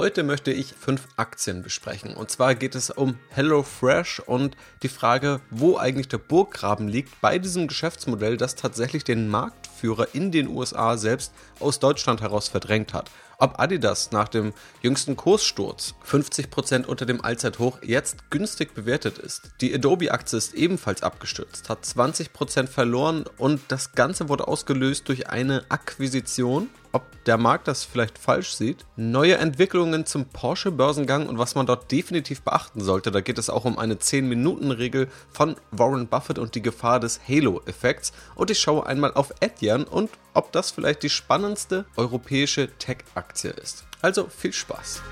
Heute möchte ich fünf Aktien besprechen. Und zwar geht es um HelloFresh und die Frage, wo eigentlich der Burggraben liegt bei diesem Geschäftsmodell, das tatsächlich den Marktführer in den USA selbst aus Deutschland heraus verdrängt hat. Ob Adidas nach dem jüngsten Kurssturz 50% unter dem Allzeithoch jetzt günstig bewertet ist. Die Adobe-Aktie ist ebenfalls abgestürzt, hat 20% verloren und das Ganze wurde ausgelöst durch eine Akquisition ob der Markt das vielleicht falsch sieht. Neue Entwicklungen zum Porsche-Börsengang und was man dort definitiv beachten sollte. Da geht es auch um eine 10-Minuten-Regel von Warren Buffett und die Gefahr des Halo-Effekts. Und ich schaue einmal auf Etienne und ob das vielleicht die spannendste europäische Tech-Aktie ist. Also viel Spaß!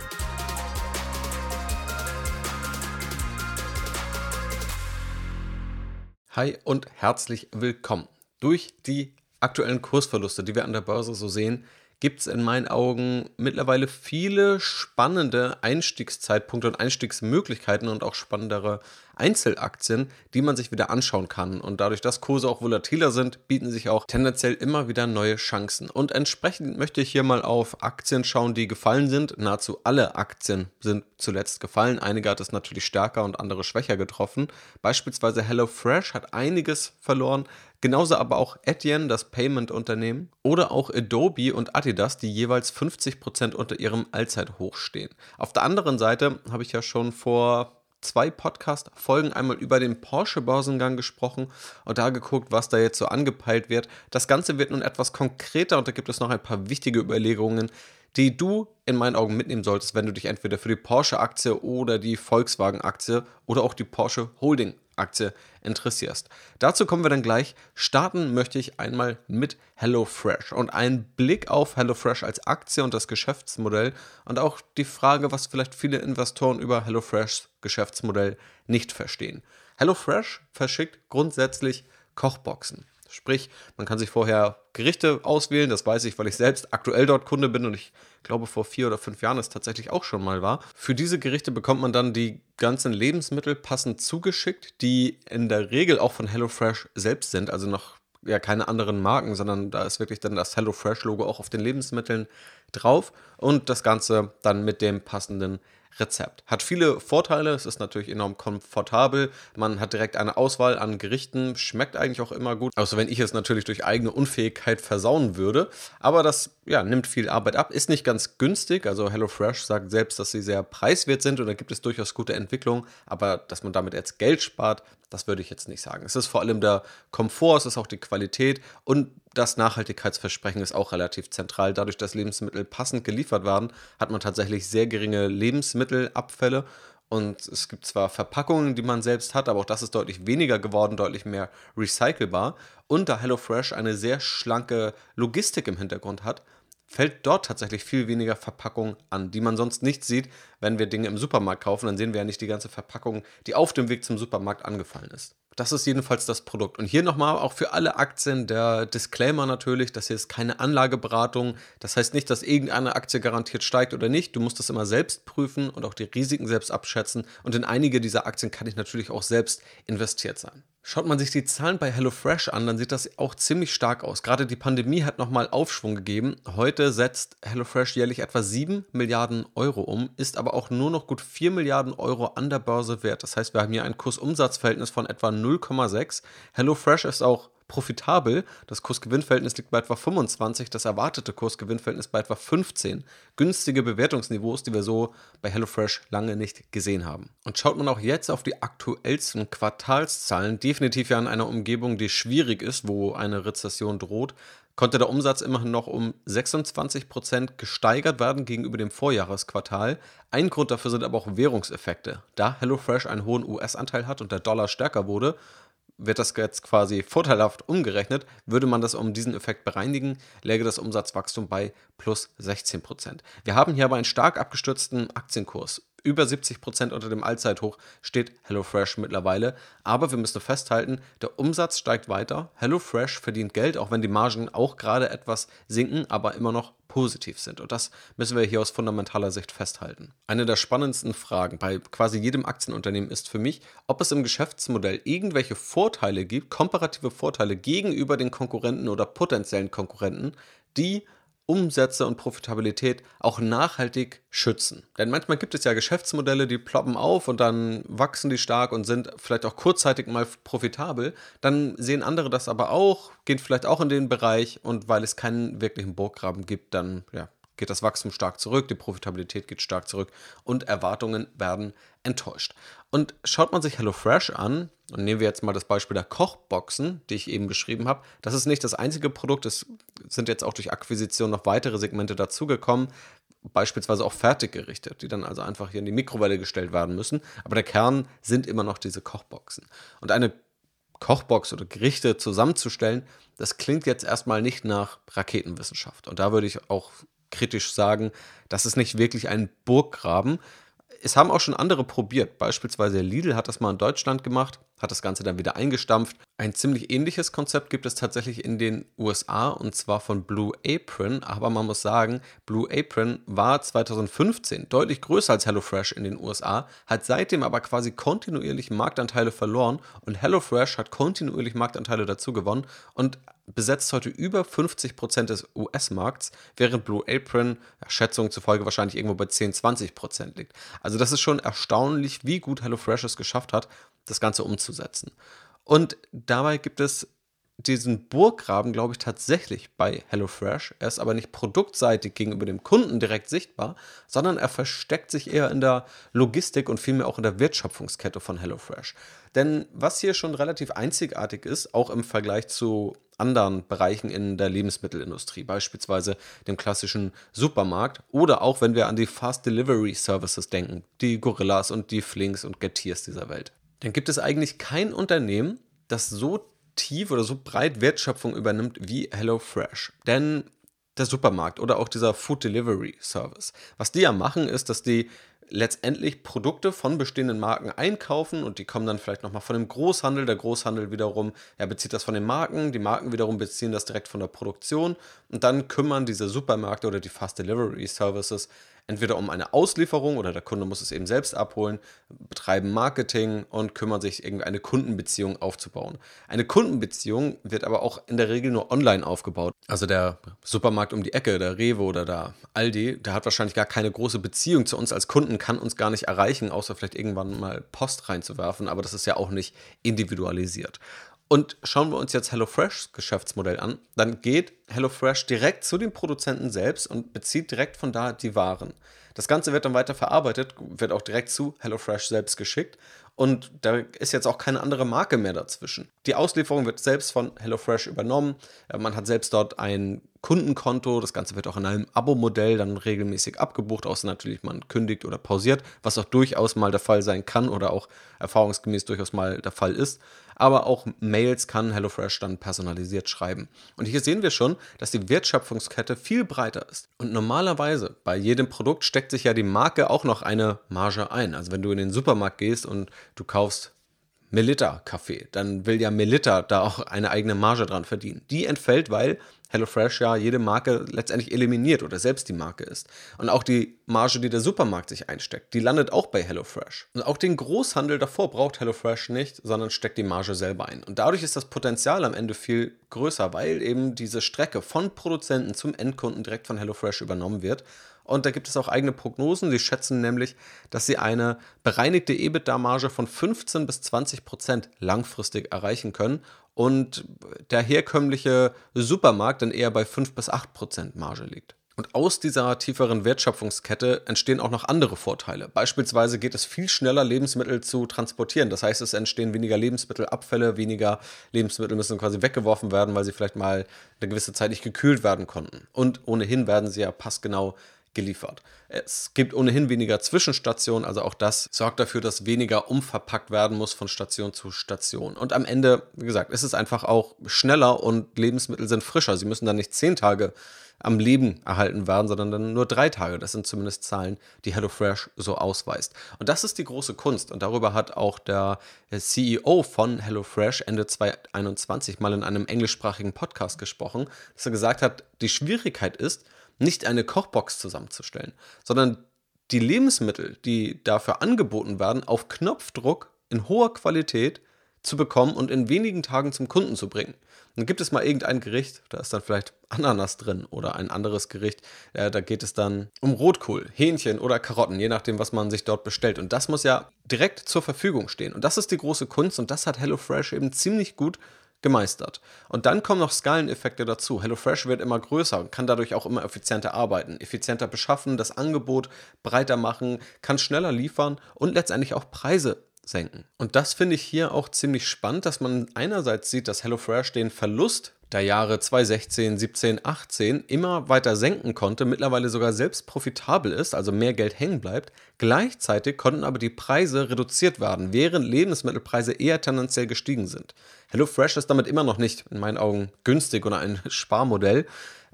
Hi und herzlich willkommen. Durch die aktuellen Kursverluste, die wir an der Börse so sehen, gibt es in meinen Augen mittlerweile viele spannende Einstiegszeitpunkte und Einstiegsmöglichkeiten und auch spannendere Einzelaktien, die man sich wieder anschauen kann. Und dadurch, dass Kurse auch volatiler sind, bieten sich auch tendenziell immer wieder neue Chancen. Und entsprechend möchte ich hier mal auf Aktien schauen, die gefallen sind. Nahezu alle Aktien sind zuletzt gefallen. Einige hat es natürlich stärker und andere schwächer getroffen. Beispielsweise HelloFresh hat einiges verloren. Genauso aber auch Etienne, das Payment-Unternehmen, oder auch Adobe und Adidas, die jeweils 50% unter ihrem Allzeithoch stehen. Auf der anderen Seite habe ich ja schon vor zwei Podcast-Folgen einmal über den Porsche-Börsengang gesprochen und da geguckt, was da jetzt so angepeilt wird. Das Ganze wird nun etwas konkreter und da gibt es noch ein paar wichtige Überlegungen, die du in meinen Augen mitnehmen solltest, wenn du dich entweder für die Porsche-Aktie oder die Volkswagen-Aktie oder auch die Porsche Holding Aktie interessierst. Dazu kommen wir dann gleich. Starten möchte ich einmal mit HelloFresh und einen Blick auf HelloFresh als Aktie und das Geschäftsmodell und auch die Frage, was vielleicht viele Investoren über HelloFreshs Geschäftsmodell nicht verstehen. HelloFresh verschickt grundsätzlich Kochboxen. Sprich, man kann sich vorher Gerichte auswählen, das weiß ich, weil ich selbst aktuell dort Kunde bin und ich glaube vor vier oder fünf Jahren es tatsächlich auch schon mal war. Für diese Gerichte bekommt man dann die ganzen Lebensmittel passend zugeschickt, die in der Regel auch von HelloFresh selbst sind, also noch ja keine anderen Marken, sondern da ist wirklich dann das HelloFresh-Logo auch auf den Lebensmitteln drauf und das Ganze dann mit dem passenden Rezept. Hat viele Vorteile, es ist natürlich enorm komfortabel, man hat direkt eine Auswahl an Gerichten, schmeckt eigentlich auch immer gut, außer wenn ich es natürlich durch eigene Unfähigkeit versauen würde. Aber das ja, nimmt viel Arbeit ab, ist nicht ganz günstig, also HelloFresh sagt selbst, dass sie sehr preiswert sind und da gibt es durchaus gute Entwicklungen, aber dass man damit jetzt Geld spart, das würde ich jetzt nicht sagen. Es ist vor allem der Komfort, es ist auch die Qualität und das Nachhaltigkeitsversprechen ist auch relativ zentral. Dadurch, dass Lebensmittel passend geliefert werden, hat man tatsächlich sehr geringe Lebensmittelabfälle. Und es gibt zwar Verpackungen, die man selbst hat, aber auch das ist deutlich weniger geworden, deutlich mehr recycelbar. Und da HelloFresh eine sehr schlanke Logistik im Hintergrund hat, fällt dort tatsächlich viel weniger Verpackung an, die man sonst nicht sieht, wenn wir Dinge im Supermarkt kaufen. Dann sehen wir ja nicht die ganze Verpackung, die auf dem Weg zum Supermarkt angefallen ist. Das ist jedenfalls das Produkt. Und hier nochmal auch für alle Aktien der Disclaimer natürlich, das hier ist keine Anlageberatung. Das heißt nicht, dass irgendeine Aktie garantiert steigt oder nicht. Du musst das immer selbst prüfen und auch die Risiken selbst abschätzen. Und in einige dieser Aktien kann ich natürlich auch selbst investiert sein. Schaut man sich die Zahlen bei HelloFresh an, dann sieht das auch ziemlich stark aus. Gerade die Pandemie hat nochmal Aufschwung gegeben. Heute setzt HelloFresh jährlich etwa 7 Milliarden Euro um, ist aber auch nur noch gut 4 Milliarden Euro an der Börse wert. Das heißt, wir haben hier ein Kursumsatzverhältnis von etwa 0,6. HelloFresh ist auch profitabel. Das Kursgewinnverhältnis liegt bei etwa 25, das erwartete Kursgewinnverhältnis bei etwa 15. Günstige Bewertungsniveaus, die wir so bei HelloFresh lange nicht gesehen haben. Und schaut man auch jetzt auf die aktuellsten Quartalszahlen, definitiv ja in einer Umgebung, die schwierig ist, wo eine Rezession droht, konnte der Umsatz immerhin noch um 26 Prozent gesteigert werden gegenüber dem Vorjahresquartal. Ein Grund dafür sind aber auch Währungseffekte. Da HelloFresh einen hohen US-Anteil hat und der Dollar stärker wurde, wird das jetzt quasi vorteilhaft umgerechnet, würde man das um diesen Effekt bereinigen, läge das Umsatzwachstum bei plus 16 Prozent. Wir haben hier aber einen stark abgestürzten Aktienkurs. Über 70 Prozent unter dem Allzeithoch steht HelloFresh mittlerweile. Aber wir müssen festhalten, der Umsatz steigt weiter. HelloFresh verdient Geld, auch wenn die Margen auch gerade etwas sinken, aber immer noch positiv sind. Und das müssen wir hier aus fundamentaler Sicht festhalten. Eine der spannendsten Fragen bei quasi jedem Aktienunternehmen ist für mich, ob es im Geschäftsmodell irgendwelche Vorteile gibt, komparative Vorteile gegenüber den Konkurrenten oder potenziellen Konkurrenten, die Umsätze und Profitabilität auch nachhaltig schützen. Denn manchmal gibt es ja Geschäftsmodelle, die ploppen auf und dann wachsen die stark und sind vielleicht auch kurzzeitig mal profitabel. Dann sehen andere das aber auch, gehen vielleicht auch in den Bereich und weil es keinen wirklichen Burggraben gibt, dann ja, geht das Wachstum stark zurück, die Profitabilität geht stark zurück und Erwartungen werden enttäuscht. Und schaut man sich HelloFresh an, und nehmen wir jetzt mal das Beispiel der Kochboxen, die ich eben beschrieben habe, das ist nicht das einzige Produkt, es sind jetzt auch durch Akquisition noch weitere Segmente dazugekommen, beispielsweise auch Fertiggerichte, die dann also einfach hier in die Mikrowelle gestellt werden müssen. Aber der Kern sind immer noch diese Kochboxen. Und eine Kochbox oder Gerichte zusammenzustellen, das klingt jetzt erstmal nicht nach Raketenwissenschaft. Und da würde ich auch kritisch sagen, das ist nicht wirklich ein Burggraben. Es haben auch schon andere probiert. Beispielsweise Lidl hat das mal in Deutschland gemacht, hat das Ganze dann wieder eingestampft. Ein ziemlich ähnliches Konzept gibt es tatsächlich in den USA und zwar von Blue Apron. Aber man muss sagen, Blue Apron war 2015 deutlich größer als HelloFresh in den USA, hat seitdem aber quasi kontinuierlich Marktanteile verloren und HelloFresh hat kontinuierlich Marktanteile dazu gewonnen und besetzt heute über 50 Prozent des US-Markts, während Blue Apron Schätzungen zufolge wahrscheinlich irgendwo bei 10-20 Prozent liegt. Also das ist schon erstaunlich, wie gut HelloFresh es geschafft hat, das Ganze umzusetzen. Und dabei gibt es diesen Burggraben, glaube ich, tatsächlich bei HelloFresh. Er ist aber nicht produktseitig gegenüber dem Kunden direkt sichtbar, sondern er versteckt sich eher in der Logistik und vielmehr auch in der Wertschöpfungskette von HelloFresh. Denn was hier schon relativ einzigartig ist, auch im Vergleich zu anderen Bereichen in der Lebensmittelindustrie, beispielsweise dem klassischen Supermarkt oder auch wenn wir an die Fast Delivery Services denken, die Gorillas und die Flinks und Getiers dieser Welt. Dann gibt es eigentlich kein Unternehmen, das so tief oder so breit Wertschöpfung übernimmt wie HelloFresh. Denn der Supermarkt oder auch dieser Food Delivery Service, was die ja machen, ist, dass die letztendlich Produkte von bestehenden Marken einkaufen und die kommen dann vielleicht nochmal von dem Großhandel. Der Großhandel wiederum, er bezieht das von den Marken, die Marken wiederum beziehen das direkt von der Produktion und dann kümmern diese Supermärkte oder die Fast Delivery Services entweder um eine Auslieferung oder der Kunde muss es eben selbst abholen, betreiben Marketing und kümmern sich, eine Kundenbeziehung aufzubauen. Eine Kundenbeziehung wird aber auch in der Regel nur online aufgebaut. Also der Supermarkt um die Ecke, der Rewe oder der Aldi, der hat wahrscheinlich gar keine große Beziehung zu uns als Kunden, kann uns gar nicht erreichen, außer vielleicht irgendwann mal Post reinzuwerfen, aber das ist ja auch nicht individualisiert. Und schauen wir uns jetzt HelloFreshs Geschäftsmodell an, dann geht HelloFresh direkt zu den Produzenten selbst und bezieht direkt von da die Waren. Das Ganze wird dann weiter verarbeitet, wird auch direkt zu HelloFresh selbst geschickt und da ist jetzt auch keine andere Marke mehr dazwischen. Die Auslieferung wird selbst von HelloFresh übernommen. Man hat selbst dort ein Kundenkonto. Das Ganze wird auch in einem Abo-Modell dann regelmäßig abgebucht, außer natürlich man kündigt oder pausiert, was auch durchaus mal der Fall sein kann oder auch erfahrungsgemäß durchaus mal der Fall ist aber auch Mails kann HelloFresh dann personalisiert schreiben. Und hier sehen wir schon, dass die Wertschöpfungskette viel breiter ist. Und normalerweise bei jedem Produkt steckt sich ja die Marke auch noch eine Marge ein. Also wenn du in den Supermarkt gehst und du kaufst Melitta Kaffee, dann will ja Melitta da auch eine eigene Marge dran verdienen. Die entfällt, weil HelloFresh ja jede Marke letztendlich eliminiert oder selbst die Marke ist. Und auch die Marge, die der Supermarkt sich einsteckt, die landet auch bei HelloFresh. Und auch den Großhandel davor braucht HelloFresh nicht, sondern steckt die Marge selber ein. Und dadurch ist das Potenzial am Ende viel größer, weil eben diese Strecke von Produzenten zum Endkunden direkt von HelloFresh übernommen wird. Und da gibt es auch eigene Prognosen. Sie schätzen nämlich, dass sie eine bereinigte EBITDA-Marge von 15 bis 20 Prozent langfristig erreichen können und der herkömmliche Supermarkt dann eher bei 5 bis 8 Prozent Marge liegt. Und aus dieser tieferen Wertschöpfungskette entstehen auch noch andere Vorteile. Beispielsweise geht es viel schneller, Lebensmittel zu transportieren. Das heißt, es entstehen weniger Lebensmittelabfälle, weniger Lebensmittel müssen quasi weggeworfen werden, weil sie vielleicht mal eine gewisse Zeit nicht gekühlt werden konnten. Und ohnehin werden sie ja passgenau geliefert. Es gibt ohnehin weniger Zwischenstationen, also auch das sorgt dafür, dass weniger umverpackt werden muss von Station zu Station. Und am Ende, wie gesagt, ist es einfach auch schneller und Lebensmittel sind frischer. Sie müssen dann nicht zehn Tage am Leben erhalten werden, sondern dann nur drei Tage. Das sind zumindest Zahlen, die HelloFresh so ausweist. Und das ist die große Kunst. Und darüber hat auch der CEO von HelloFresh Ende 2021 mal in einem englischsprachigen Podcast gesprochen, dass er gesagt hat, die Schwierigkeit ist, nicht eine Kochbox zusammenzustellen, sondern die Lebensmittel, die dafür angeboten werden, auf Knopfdruck in hoher Qualität zu bekommen und in wenigen Tagen zum Kunden zu bringen. Dann gibt es mal irgendein Gericht, da ist dann vielleicht Ananas drin oder ein anderes Gericht, äh, da geht es dann um Rotkohl, Hähnchen oder Karotten, je nachdem, was man sich dort bestellt. Und das muss ja direkt zur Verfügung stehen. Und das ist die große Kunst und das hat HelloFresh eben ziemlich gut gemeistert. Und dann kommen noch Skaleneffekte dazu. HelloFresh wird immer größer und kann dadurch auch immer effizienter arbeiten, effizienter beschaffen, das Angebot breiter machen, kann schneller liefern und letztendlich auch Preise senken. Und das finde ich hier auch ziemlich spannend, dass man einerseits sieht, dass HelloFresh den Verlust der Jahre 2016, 17, 18 immer weiter senken konnte, mittlerweile sogar selbst profitabel ist, also mehr Geld hängen bleibt. Gleichzeitig konnten aber die Preise reduziert werden, während Lebensmittelpreise eher tendenziell gestiegen sind. HelloFresh ist damit immer noch nicht in meinen Augen günstig oder ein Sparmodell,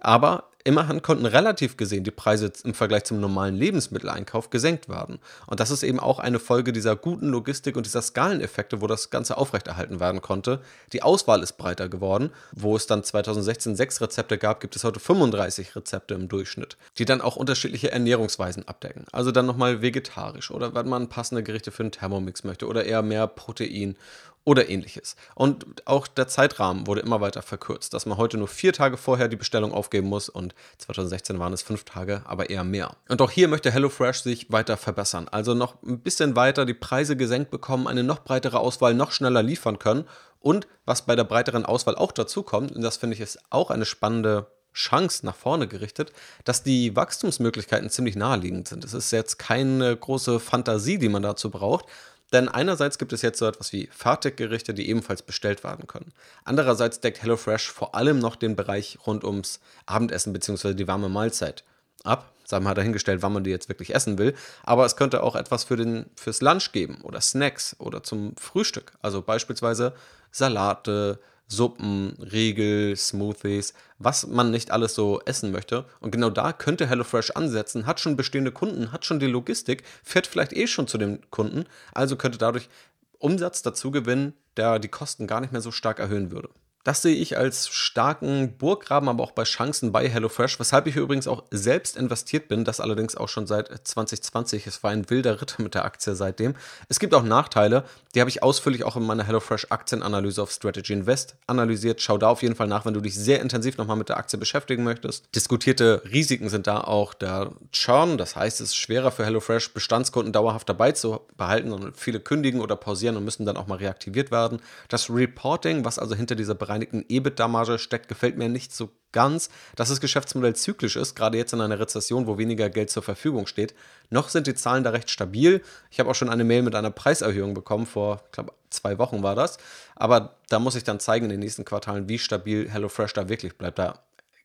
aber immerhin konnten relativ gesehen die Preise im Vergleich zum normalen Lebensmitteleinkauf gesenkt werden. Und das ist eben auch eine Folge dieser guten Logistik und dieser Skaleneffekte, wo das Ganze aufrechterhalten werden konnte. Die Auswahl ist breiter geworden. Wo es dann 2016 sechs Rezepte gab, gibt es heute 35 Rezepte im Durchschnitt, die dann auch unterschiedliche Ernährungsweisen abdecken. Also dann nochmal vegetarisch oder wenn man passende Gerichte für einen Thermomix möchte oder eher mehr Protein oder ähnliches. Und auch der Zeitrahmen wurde immer weiter verkürzt, dass man heute nur vier Tage vorher die Bestellung aufgeben muss und 2016 waren es fünf Tage, aber eher mehr. Und auch hier möchte HelloFresh sich weiter verbessern, also noch ein bisschen weiter die Preise gesenkt bekommen, eine noch breitere Auswahl noch schneller liefern können und was bei der breiteren Auswahl auch dazu kommt, und das finde ich ist auch eine spannende Chance nach vorne gerichtet, dass die Wachstumsmöglichkeiten ziemlich naheliegend sind. Es ist jetzt keine große Fantasie, die man dazu braucht, denn einerseits gibt es jetzt so etwas wie Fertiggerichte, die ebenfalls bestellt werden können. Andererseits deckt HelloFresh vor allem noch den Bereich rund ums Abendessen bzw. die warme Mahlzeit ab. Wir mal dahingestellt, wann man die jetzt wirklich essen will. Aber es könnte auch etwas für den, fürs Lunch geben oder Snacks oder zum Frühstück. Also beispielsweise Salate, Suppen, Riegel, Smoothies, was man nicht alles so essen möchte. Und genau da könnte HelloFresh ansetzen, hat schon bestehende Kunden, hat schon die Logistik, fährt vielleicht eh schon zu den Kunden, also könnte dadurch Umsatz dazu gewinnen, der die Kosten gar nicht mehr so stark erhöhen würde. Das sehe ich als starken Burggraben, aber auch bei Chancen bei HelloFresh, weshalb ich übrigens auch selbst investiert bin, das allerdings auch schon seit 2020. Es war ein wilder Ritt mit der Aktie seitdem. Es gibt auch Nachteile, die habe ich ausführlich auch in meiner HelloFresh Aktienanalyse auf Strategy Invest analysiert. Schau da auf jeden Fall nach, wenn du dich sehr intensiv nochmal mit der Aktie beschäftigen möchtest. Diskutierte Risiken sind da auch der Churn, das heißt, es ist schwerer für HelloFresh Bestandskunden dauerhaft dabei zu behalten und viele kündigen oder pausieren und müssen dann auch mal reaktiviert werden. Das Reporting, was also hinter dieser Bereich bereinigten EBITDA-Marge steckt, gefällt mir nicht so ganz, dass das Geschäftsmodell zyklisch ist, gerade jetzt in einer Rezession, wo weniger Geld zur Verfügung steht. Noch sind die Zahlen da recht stabil. Ich habe auch schon eine Mail mit einer Preiserhöhung bekommen, vor, ich zwei Wochen war das. Aber da muss ich dann zeigen in den nächsten Quartalen, wie stabil HelloFresh da wirklich bleibt. Da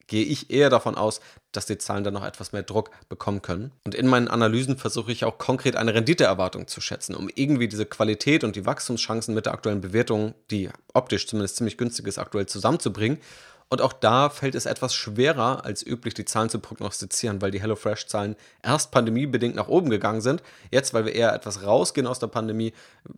gehe ich eher davon aus, dass die Zahlen dann noch etwas mehr Druck bekommen können. Und in meinen Analysen versuche ich auch konkret eine Renditeerwartung zu schätzen, um irgendwie diese Qualität und die Wachstumschancen mit der aktuellen Bewertung, die optisch zumindest ziemlich günstig ist, aktuell zusammenzubringen und auch da fällt es etwas schwerer als üblich, die Zahlen zu prognostizieren, weil die HelloFresh-Zahlen erst pandemiebedingt nach oben gegangen sind. Jetzt, weil wir eher etwas rausgehen aus der Pandemie,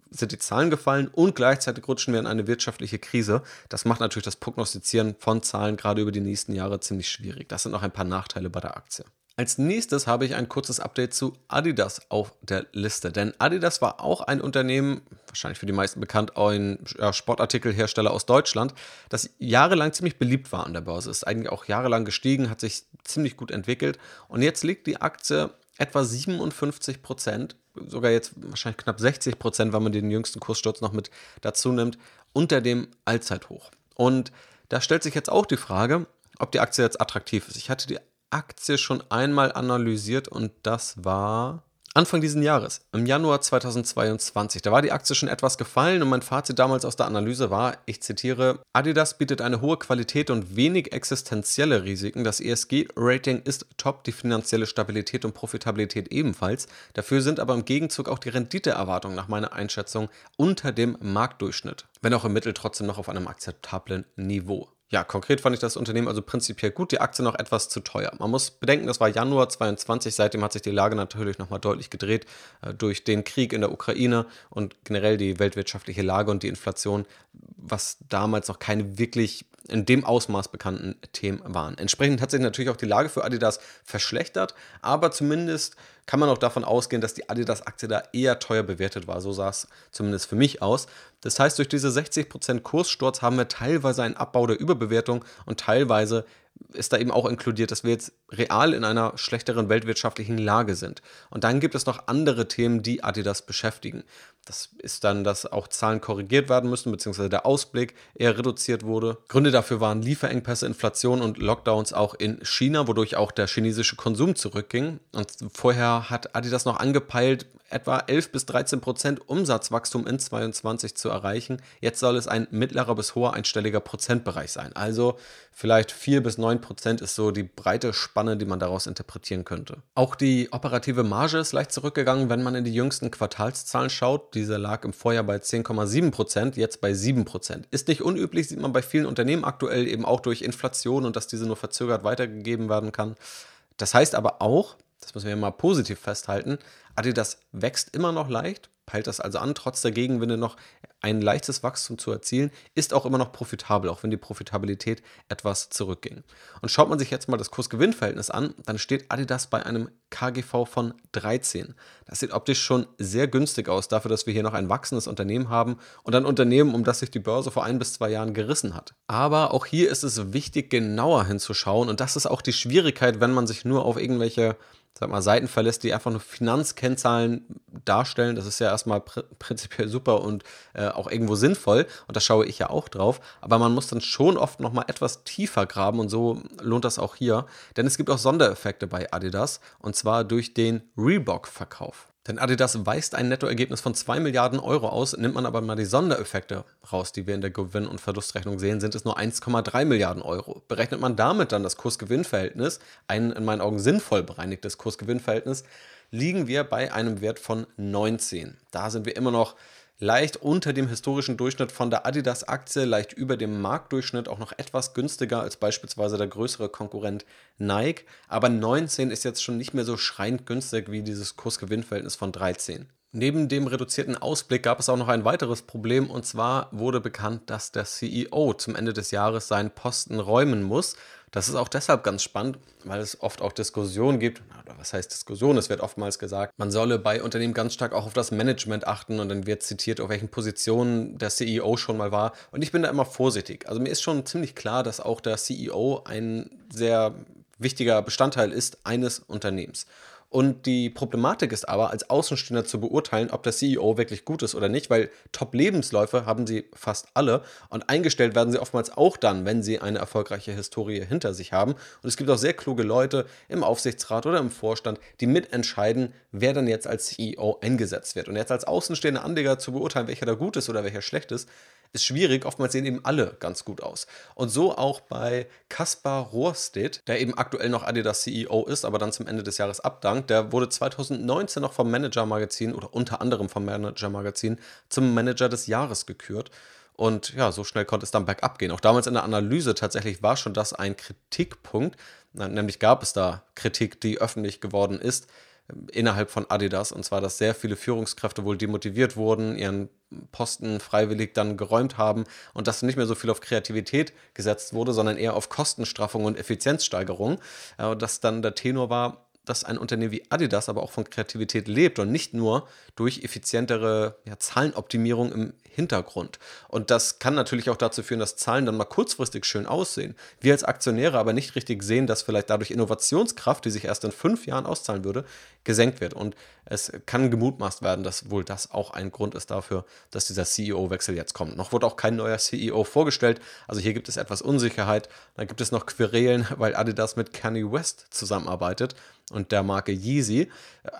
sind die Zahlen gefallen und gleichzeitig rutschen wir in eine wirtschaftliche Krise. Das macht natürlich das Prognostizieren von Zahlen gerade über die nächsten Jahre ziemlich schwierig. Das sind noch ein paar Nachteile bei der Aktie. Als nächstes habe ich ein kurzes Update zu Adidas auf der Liste. Denn Adidas war auch ein Unternehmen, wahrscheinlich für die meisten bekannt, ein Sportartikelhersteller aus Deutschland, das jahrelang ziemlich beliebt war an der Börse. Ist eigentlich auch jahrelang gestiegen, hat sich ziemlich gut entwickelt. Und jetzt liegt die Aktie etwa 57 Prozent, sogar jetzt wahrscheinlich knapp 60 Prozent, wenn man den jüngsten Kurssturz noch mit dazu nimmt, unter dem Allzeithoch. Und da stellt sich jetzt auch die Frage, ob die Aktie jetzt attraktiv ist. Ich hatte die Aktie schon einmal analysiert und das war Anfang dieses Jahres, im Januar 2022. Da war die Aktie schon etwas gefallen und mein Fazit damals aus der Analyse war, ich zitiere, Adidas bietet eine hohe Qualität und wenig existenzielle Risiken. Das ESG-Rating ist top, die finanzielle Stabilität und Profitabilität ebenfalls. Dafür sind aber im Gegenzug auch die Renditeerwartungen nach meiner Einschätzung unter dem Marktdurchschnitt, wenn auch im Mittel trotzdem noch auf einem akzeptablen Niveau. Ja, konkret fand ich das Unternehmen also prinzipiell gut, die Aktie noch etwas zu teuer. Man muss bedenken, das war Januar 22, seitdem hat sich die Lage natürlich nochmal deutlich gedreht äh, durch den Krieg in der Ukraine und generell die weltwirtschaftliche Lage und die Inflation, was damals noch keine wirklich in dem Ausmaß bekannten Themen waren. Entsprechend hat sich natürlich auch die Lage für Adidas verschlechtert, aber zumindest kann man auch davon ausgehen, dass die Adidas-Aktie da eher teuer bewertet war. So sah es zumindest für mich aus. Das heißt, durch diese 60% Kurssturz haben wir teilweise einen Abbau der Überbewertung und teilweise ist da eben auch inkludiert, dass wir jetzt real in einer schlechteren weltwirtschaftlichen Lage sind. Und dann gibt es noch andere Themen, die Adidas beschäftigen. Das ist dann, dass auch Zahlen korrigiert werden müssen, beziehungsweise der Ausblick eher reduziert wurde. Gründe dafür waren Lieferengpässe, Inflation und Lockdowns auch in China, wodurch auch der chinesische Konsum zurückging. Und vorher hat Adidas noch angepeilt, etwa 11 bis 13 Prozent Umsatzwachstum in 2022 zu erreichen. Jetzt soll es ein mittlerer bis hoher einstelliger Prozentbereich sein. Also vielleicht 4 bis 9 Prozent ist so die breite Spanne, die man daraus interpretieren könnte. Auch die operative Marge ist leicht zurückgegangen, wenn man in die jüngsten Quartalszahlen schaut. Diese lag im Vorjahr bei 10,7 Prozent, jetzt bei 7 Prozent. Ist nicht unüblich, sieht man bei vielen Unternehmen aktuell eben auch durch Inflation und dass diese nur verzögert weitergegeben werden kann. Das heißt aber auch, das müssen wir mal positiv festhalten, Adidas wächst immer noch leicht, peilt das also an, trotz der Gegenwinde noch ein leichtes Wachstum zu erzielen, ist auch immer noch profitabel, auch wenn die Profitabilität etwas zurückging. Und schaut man sich jetzt mal das Kurs-Gewinn-Verhältnis an, dann steht Adidas bei einem KGV von 13. Das sieht optisch schon sehr günstig aus, dafür, dass wir hier noch ein wachsendes Unternehmen haben und ein Unternehmen, um das sich die Börse vor ein bis zwei Jahren gerissen hat. Aber auch hier ist es wichtig, genauer hinzuschauen und das ist auch die Schwierigkeit, wenn man sich nur auf irgendwelche sag mal, Seiten verlässt, die einfach nur Finanzkennzahlen darstellen. Das ist ja erstmal pr prinzipiell super und äh, auch irgendwo sinnvoll. Und da schaue ich ja auch drauf. Aber man muss dann schon oft nochmal etwas tiefer graben und so lohnt das auch hier. Denn es gibt auch Sondereffekte bei Adidas und zwar durch den Reebok-Verkauf. Denn Adidas weist ein Nettoergebnis von 2 Milliarden Euro aus, nimmt man aber mal die Sondereffekte raus, die wir in der Gewinn- und Verlustrechnung sehen, sind es nur 1,3 Milliarden Euro. Berechnet man damit dann das Kurs-Gewinn-Verhältnis, ein in meinen Augen sinnvoll bereinigtes Kurs-Gewinn-Verhältnis, liegen wir bei einem Wert von 19. Da sind wir immer noch leicht unter dem historischen Durchschnitt von der Adidas-Aktie, leicht über dem Marktdurchschnitt, auch noch etwas günstiger als beispielsweise der größere Konkurrent Nike. Aber 19 ist jetzt schon nicht mehr so schreiend günstig wie dieses Kursgewinnverhältnis von 13. Neben dem reduzierten Ausblick gab es auch noch ein weiteres Problem und zwar wurde bekannt, dass der CEO zum Ende des Jahres seinen Posten räumen muss. Das ist auch deshalb ganz spannend, weil es oft auch Diskussionen gibt. Oder was heißt Diskussion? Es wird oftmals gesagt, man solle bei Unternehmen ganz stark auch auf das Management achten und dann wird zitiert, auf welchen Positionen der CEO schon mal war. Und ich bin da immer vorsichtig. Also mir ist schon ziemlich klar, dass auch der CEO ein sehr wichtiger Bestandteil ist eines Unternehmens. Und die Problematik ist aber, als Außenstehender zu beurteilen, ob der CEO wirklich gut ist oder nicht, weil Top-Lebensläufe haben sie fast alle und eingestellt werden sie oftmals auch dann, wenn sie eine erfolgreiche Historie hinter sich haben. Und es gibt auch sehr kluge Leute im Aufsichtsrat oder im Vorstand, die mitentscheiden, wer dann jetzt als CEO eingesetzt wird. Und jetzt als außenstehender Anleger zu beurteilen, welcher da gut ist oder welcher schlecht ist, ist schwierig. Oftmals sehen eben alle ganz gut aus. Und so auch bei Kaspar Rohrstedt, der eben aktuell noch Adidas CEO ist, aber dann zum Ende des Jahres abdankt. Der wurde 2019 noch vom Manager Magazin oder unter anderem vom Manager Magazin zum Manager des Jahres gekürt. Und ja, so schnell konnte es dann bergab gehen. Auch damals in der Analyse tatsächlich war schon das ein Kritikpunkt. Nämlich gab es da Kritik, die öffentlich geworden ist innerhalb von Adidas. Und zwar, dass sehr viele Führungskräfte wohl demotiviert wurden, ihren Posten freiwillig dann geräumt haben und dass nicht mehr so viel auf Kreativität gesetzt wurde, sondern eher auf Kostenstraffung und Effizienzsteigerung. Äh, dass dann der Tenor war, dass ein Unternehmen wie Adidas aber auch von Kreativität lebt und nicht nur durch effizientere ja, Zahlenoptimierung im Hintergrund. Und das kann natürlich auch dazu führen, dass Zahlen dann mal kurzfristig schön aussehen. Wir als Aktionäre aber nicht richtig sehen, dass vielleicht dadurch Innovationskraft, die sich erst in fünf Jahren auszahlen würde, gesenkt wird. Und es kann gemutmaßt werden, dass wohl das auch ein Grund ist dafür, dass dieser CEO-Wechsel jetzt kommt. Noch wurde auch kein neuer CEO vorgestellt. Also hier gibt es etwas Unsicherheit. Dann gibt es noch Querelen, weil Adidas mit Kanye West zusammenarbeitet und der Marke Yeezy.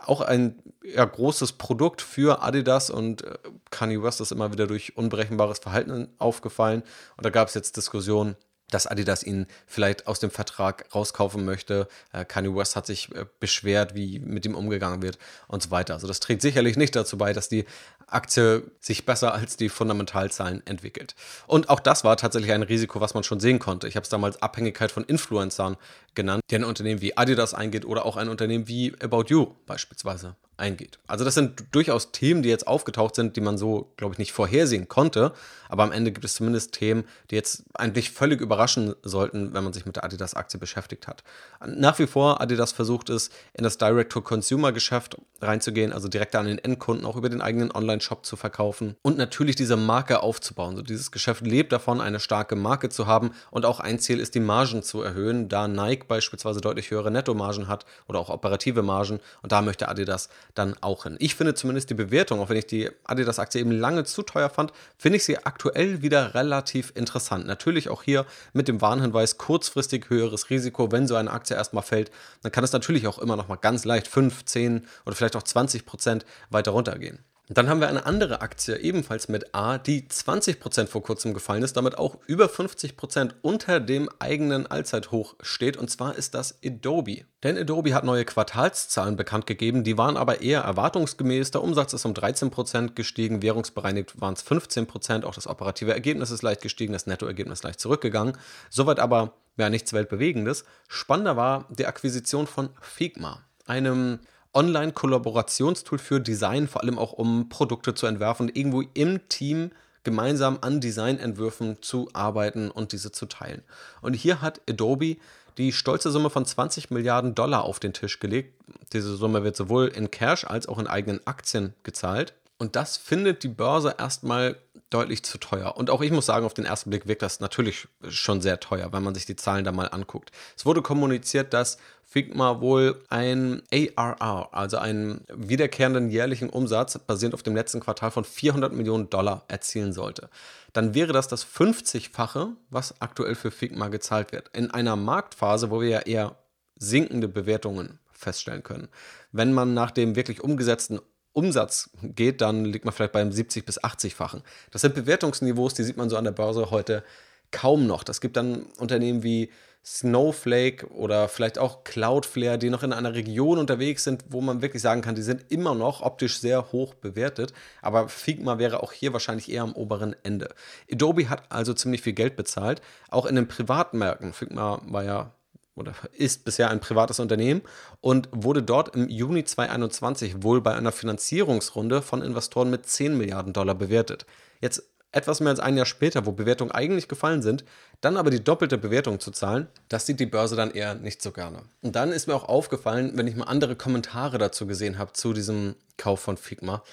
Auch ein ja, großes Produkt für Adidas und äh, Kanye West ist immer wieder durch unberechenbares Verhalten aufgefallen. Und da gab es jetzt Diskussionen, dass Adidas ihn vielleicht aus dem Vertrag rauskaufen möchte. Äh, Kanye West hat sich äh, beschwert, wie mit ihm umgegangen wird und so weiter. Also das trägt sicherlich nicht dazu bei, dass die Aktie sich besser als die Fundamentalzahlen entwickelt. Und auch das war tatsächlich ein Risiko, was man schon sehen konnte. Ich habe es damals Abhängigkeit von Influencern genannt, die ein Unternehmen wie Adidas eingeht oder auch ein Unternehmen wie About You beispielsweise eingeht. Also das sind durchaus Themen, die jetzt aufgetaucht sind, die man so, glaube ich, nicht vorhersehen konnte. Aber am Ende gibt es zumindest Themen, die jetzt eigentlich völlig überraschen sollten, wenn man sich mit der Adidas-Aktie beschäftigt hat. Nach wie vor Adidas versucht es, in das Direct-to-Consumer-Geschäft reinzugehen, also direkt an den Endkunden auch über den eigenen Online-Shop zu verkaufen und natürlich diese Marke aufzubauen. So dieses Geschäft lebt davon, eine starke Marke zu haben und auch ein Ziel ist, die Margen zu erhöhen, da Nike beispielsweise deutlich höhere Nettomargen hat oder auch operative Margen und da möchte Adidas dann auch hin. Ich finde zumindest die Bewertung, auch wenn ich die Adidas-Aktie eben lange zu teuer fand, finde ich sie aktuell wieder relativ interessant. Natürlich auch hier mit dem Warnhinweis kurzfristig höheres Risiko, wenn so eine Aktie erstmal fällt, dann kann es natürlich auch immer noch mal ganz leicht 5, 10 oder vielleicht auch 20 Prozent weiter runtergehen. Dann haben wir eine andere Aktie, ebenfalls mit A, die 20% vor kurzem gefallen ist, damit auch über 50% unter dem eigenen Allzeithoch steht. Und zwar ist das Adobe. Denn Adobe hat neue Quartalszahlen bekannt gegeben, die waren aber eher erwartungsgemäß. Der Umsatz ist um 13% gestiegen, währungsbereinigt waren es 15%, auch das operative Ergebnis ist leicht gestiegen, das Nettoergebnis leicht zurückgegangen. Soweit aber ja nichts Weltbewegendes. Spannender war die Akquisition von Figma, einem Online-Kollaborationstool für Design, vor allem auch um Produkte zu entwerfen irgendwo im Team gemeinsam an Designentwürfen zu arbeiten und diese zu teilen. Und hier hat Adobe die stolze Summe von 20 Milliarden Dollar auf den Tisch gelegt. Diese Summe wird sowohl in Cash als auch in eigenen Aktien gezahlt. Und das findet die Börse erstmal deutlich zu teuer. Und auch ich muss sagen, auf den ersten Blick wirkt das natürlich schon sehr teuer, wenn man sich die Zahlen da mal anguckt. Es wurde kommuniziert, dass Figma wohl ein ARR, also einen wiederkehrenden jährlichen Umsatz basierend auf dem letzten Quartal von 400 Millionen Dollar erzielen sollte. Dann wäre das das 50-fache, was aktuell für Figma gezahlt wird. In einer Marktphase, wo wir ja eher sinkende Bewertungen feststellen können. Wenn man nach dem wirklich umgesetzten Umsatz geht, dann liegt man vielleicht beim 70 bis 80-fachen. Das sind Bewertungsniveaus, die sieht man so an der Börse heute kaum noch. Das gibt dann Unternehmen wie Snowflake oder vielleicht auch Cloudflare, die noch in einer Region unterwegs sind, wo man wirklich sagen kann, die sind immer noch optisch sehr hoch bewertet. Aber Figma wäre auch hier wahrscheinlich eher am oberen Ende. Adobe hat also ziemlich viel Geld bezahlt, auch in den Privatmärkten. Figma war ja oder ist bisher ein privates Unternehmen und wurde dort im Juni 2021 wohl bei einer Finanzierungsrunde von Investoren mit 10 Milliarden Dollar bewertet. Jetzt etwas mehr als ein Jahr später, wo Bewertungen eigentlich gefallen sind, dann aber die doppelte Bewertung zu zahlen, das sieht die Börse dann eher nicht so gerne. Und dann ist mir auch aufgefallen, wenn ich mal andere Kommentare dazu gesehen habe, zu diesem Kauf von Figma,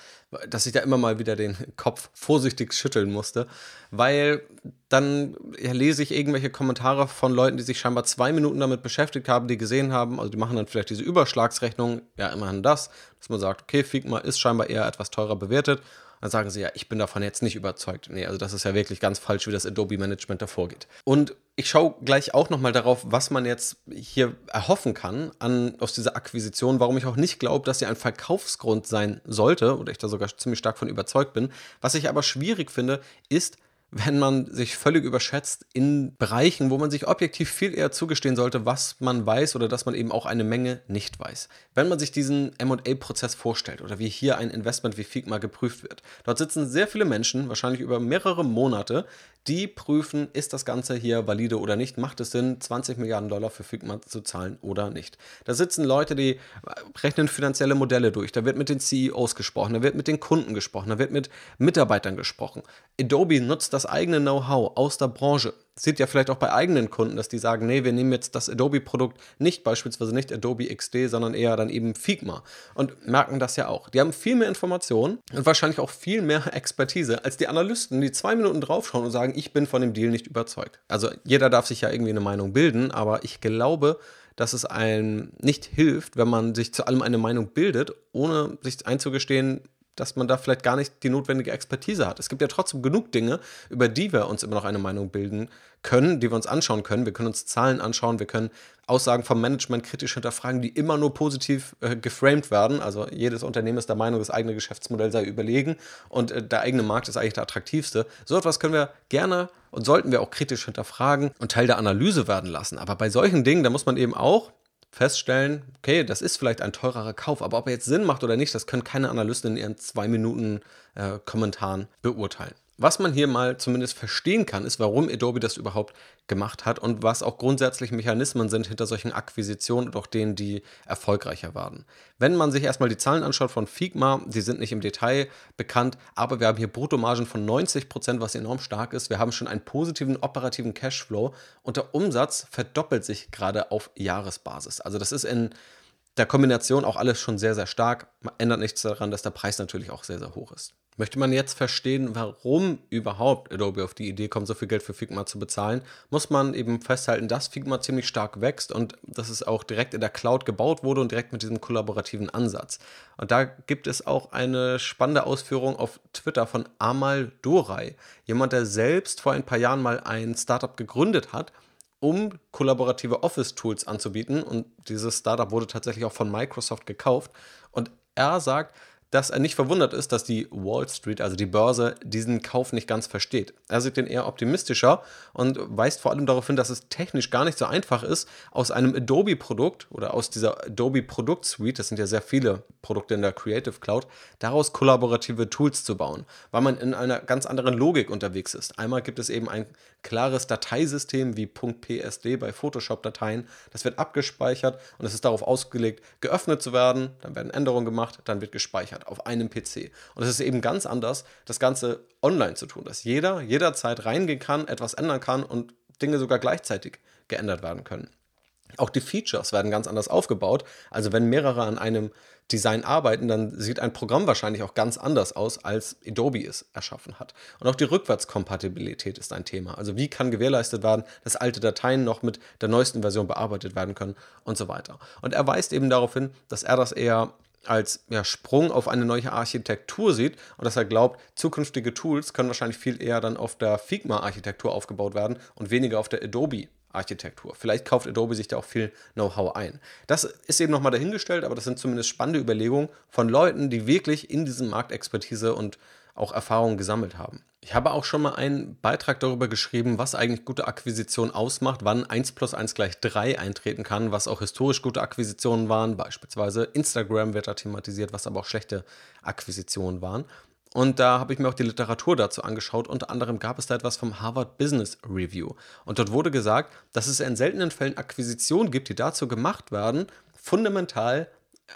dass ich da immer mal wieder den Kopf vorsichtig schütteln musste, weil dann ja, lese ich irgendwelche Kommentare von Leuten, die sich scheinbar zwei Minuten damit beschäftigt haben, die gesehen haben, also die machen dann vielleicht diese Überschlagsrechnung, ja immerhin das, dass man sagt, okay, Figma ist scheinbar eher etwas teurer bewertet dann sagen sie ja, ich bin davon jetzt nicht überzeugt. Nee, also das ist ja wirklich ganz falsch, wie das Adobe-Management da vorgeht. Und ich schaue gleich auch nochmal darauf, was man jetzt hier erhoffen kann an, aus dieser Akquisition, warum ich auch nicht glaube, dass sie ein Verkaufsgrund sein sollte, oder ich da sogar ziemlich stark von überzeugt bin. Was ich aber schwierig finde, ist, wenn man sich völlig überschätzt in Bereichen, wo man sich objektiv viel eher zugestehen sollte, was man weiß oder dass man eben auch eine Menge nicht weiß. Wenn man sich diesen MA-Prozess vorstellt oder wie hier ein Investment wie Figma geprüft wird, dort sitzen sehr viele Menschen, wahrscheinlich über mehrere Monate, die prüfen, ist das Ganze hier valide oder nicht, macht es Sinn, 20 Milliarden Dollar für Figma zu zahlen oder nicht. Da sitzen Leute, die rechnen finanzielle Modelle durch, da wird mit den CEOs gesprochen, da wird mit den Kunden gesprochen, da wird mit Mitarbeitern gesprochen. Adobe nutzt das eigene Know-how aus der Branche. Sieht ja vielleicht auch bei eigenen Kunden, dass die sagen, nee, wir nehmen jetzt das Adobe-Produkt nicht beispielsweise nicht Adobe XD, sondern eher dann eben Figma und merken das ja auch. Die haben viel mehr Informationen und wahrscheinlich auch viel mehr Expertise als die Analysten, die zwei Minuten draufschauen und sagen, ich bin von dem Deal nicht überzeugt. Also jeder darf sich ja irgendwie eine Meinung bilden, aber ich glaube, dass es einem nicht hilft, wenn man sich zu allem eine Meinung bildet, ohne sich einzugestehen, dass man da vielleicht gar nicht die notwendige Expertise hat. Es gibt ja trotzdem genug Dinge, über die wir uns immer noch eine Meinung bilden können, die wir uns anschauen können. Wir können uns Zahlen anschauen, wir können Aussagen vom Management kritisch hinterfragen, die immer nur positiv äh, geframed werden. Also jedes Unternehmen ist der Meinung, das eigene Geschäftsmodell sei überlegen und äh, der eigene Markt ist eigentlich der attraktivste. So etwas können wir gerne und sollten wir auch kritisch hinterfragen und Teil der Analyse werden lassen. Aber bei solchen Dingen, da muss man eben auch feststellen, okay, das ist vielleicht ein teurerer Kauf, aber ob er jetzt Sinn macht oder nicht, das können keine Analysten in ihren zwei Minuten äh, Kommentaren beurteilen. Was man hier mal zumindest verstehen kann, ist, warum Adobe das überhaupt gemacht hat und was auch grundsätzlich Mechanismen sind hinter solchen Akquisitionen und auch denen, die erfolgreicher waren. Wenn man sich erstmal die Zahlen anschaut von Figma, die sind nicht im Detail bekannt, aber wir haben hier Bruttomargen von 90%, Prozent, was enorm stark ist. Wir haben schon einen positiven operativen Cashflow und der Umsatz verdoppelt sich gerade auf Jahresbasis. Also das ist in der Kombination auch alles schon sehr, sehr stark. Man ändert nichts daran, dass der Preis natürlich auch sehr, sehr hoch ist. Möchte man jetzt verstehen, warum überhaupt Adobe auf die Idee kommt, so viel Geld für Figma zu bezahlen, muss man eben festhalten, dass Figma ziemlich stark wächst und dass es auch direkt in der Cloud gebaut wurde und direkt mit diesem kollaborativen Ansatz. Und da gibt es auch eine spannende Ausführung auf Twitter von Amal Dorai, jemand, der selbst vor ein paar Jahren mal ein Startup gegründet hat um kollaborative Office-Tools anzubieten. Und dieses Startup wurde tatsächlich auch von Microsoft gekauft. Und er sagt, dass er nicht verwundert ist, dass die Wall Street, also die Börse, diesen Kauf nicht ganz versteht. Er sieht den eher optimistischer und weist vor allem darauf hin, dass es technisch gar nicht so einfach ist, aus einem Adobe-Produkt oder aus dieser Adobe Produktsuite, das sind ja sehr viele Produkte in der Creative Cloud, daraus kollaborative Tools zu bauen, weil man in einer ganz anderen Logik unterwegs ist. Einmal gibt es eben ein klares Dateisystem wie .psd bei Photoshop-Dateien, das wird abgespeichert und es ist darauf ausgelegt, geöffnet zu werden, dann werden Änderungen gemacht, dann wird gespeichert auf einem PC. Und es ist eben ganz anders, das Ganze online zu tun, dass jeder jederzeit reingehen kann, etwas ändern kann und Dinge sogar gleichzeitig geändert werden können. Auch die Features werden ganz anders aufgebaut. Also wenn mehrere an einem Design arbeiten, dann sieht ein Programm wahrscheinlich auch ganz anders aus, als Adobe es erschaffen hat. Und auch die Rückwärtskompatibilität ist ein Thema. Also wie kann gewährleistet werden, dass alte Dateien noch mit der neuesten Version bearbeitet werden können und so weiter. Und er weist eben darauf hin, dass er das eher als ja, Sprung auf eine neue Architektur sieht und dass er glaubt, zukünftige Tools können wahrscheinlich viel eher dann auf der Figma-Architektur aufgebaut werden und weniger auf der Adobe Architektur. Vielleicht kauft Adobe sich da auch viel Know-how ein. Das ist eben nochmal dahingestellt, aber das sind zumindest spannende Überlegungen von Leuten, die wirklich in diesem Markt Expertise und auch Erfahrungen gesammelt haben. Ich habe auch schon mal einen Beitrag darüber geschrieben, was eigentlich gute Akquisition ausmacht, wann 1 plus 1 gleich 3 eintreten kann, was auch historisch gute Akquisitionen waren. Beispielsweise Instagram wird da thematisiert, was aber auch schlechte Akquisitionen waren. Und da habe ich mir auch die Literatur dazu angeschaut. Unter anderem gab es da etwas vom Harvard Business Review. Und dort wurde gesagt, dass es in seltenen Fällen Akquisitionen gibt, die dazu gemacht werden, fundamental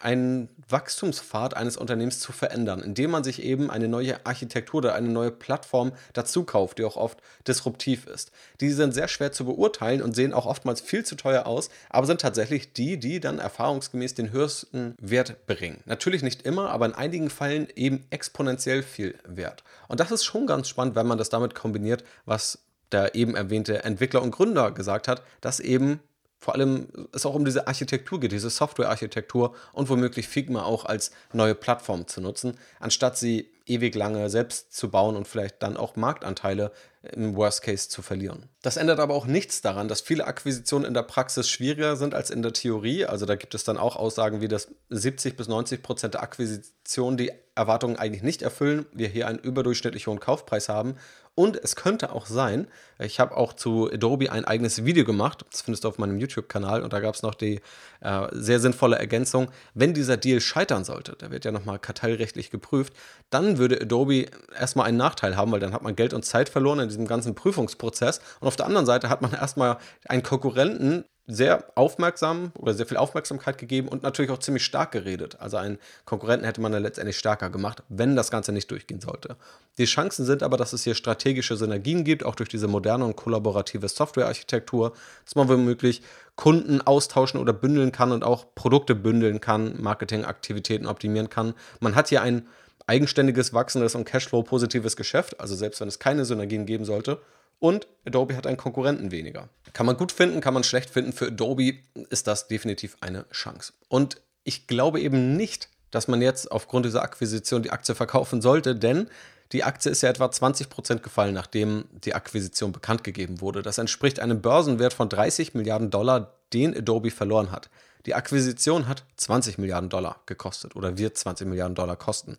einen Wachstumspfad eines Unternehmens zu verändern, indem man sich eben eine neue Architektur oder eine neue Plattform dazu kauft, die auch oft disruptiv ist. Die sind sehr schwer zu beurteilen und sehen auch oftmals viel zu teuer aus, aber sind tatsächlich die, die dann erfahrungsgemäß den höchsten Wert bringen. Natürlich nicht immer, aber in einigen Fällen eben exponentiell viel Wert. Und das ist schon ganz spannend, wenn man das damit kombiniert, was der eben erwähnte Entwickler und Gründer gesagt hat, dass eben vor allem es auch um diese Architektur geht, diese Software-Architektur und womöglich Figma auch als neue Plattform zu nutzen, anstatt sie ewig lange selbst zu bauen und vielleicht dann auch Marktanteile im Worst Case zu verlieren. Das ändert aber auch nichts daran, dass viele Akquisitionen in der Praxis schwieriger sind als in der Theorie. Also da gibt es dann auch Aussagen wie, dass 70 bis 90 Prozent der Akquisitionen die Erwartungen eigentlich nicht erfüllen, wir hier einen überdurchschnittlich hohen Kaufpreis haben und es könnte auch sein, ich habe auch zu Adobe ein eigenes Video gemacht, das findest du auf meinem YouTube-Kanal und da gab es noch die äh, sehr sinnvolle Ergänzung, wenn dieser Deal scheitern sollte, der wird ja nochmal kartellrechtlich geprüft, dann würde Adobe erstmal einen Nachteil haben, weil dann hat man Geld und Zeit verloren in diesem ganzen Prüfungsprozess. Und auf der anderen Seite hat man erstmal einen Konkurrenten, sehr aufmerksam oder sehr viel Aufmerksamkeit gegeben und natürlich auch ziemlich stark geredet. Also einen Konkurrenten hätte man dann letztendlich stärker gemacht, wenn das Ganze nicht durchgehen sollte. Die Chancen sind aber, dass es hier strategische Synergien gibt, auch durch diese moderne und kollaborative Softwarearchitektur, dass man womöglich Kunden austauschen oder bündeln kann und auch Produkte bündeln kann, Marketingaktivitäten optimieren kann. Man hat hier ein eigenständiges, wachsendes und Cashflow-positives Geschäft, also selbst wenn es keine Synergien geben sollte und Adobe hat einen Konkurrenten weniger. Kann man gut finden, kann man schlecht finden. Für Adobe ist das definitiv eine Chance. Und ich glaube eben nicht, dass man jetzt aufgrund dieser Akquisition die Aktie verkaufen sollte, denn die Aktie ist ja etwa 20% gefallen, nachdem die Akquisition bekannt gegeben wurde. Das entspricht einem Börsenwert von 30 Milliarden Dollar, den Adobe verloren hat. Die Akquisition hat 20 Milliarden Dollar gekostet oder wird 20 Milliarden Dollar kosten.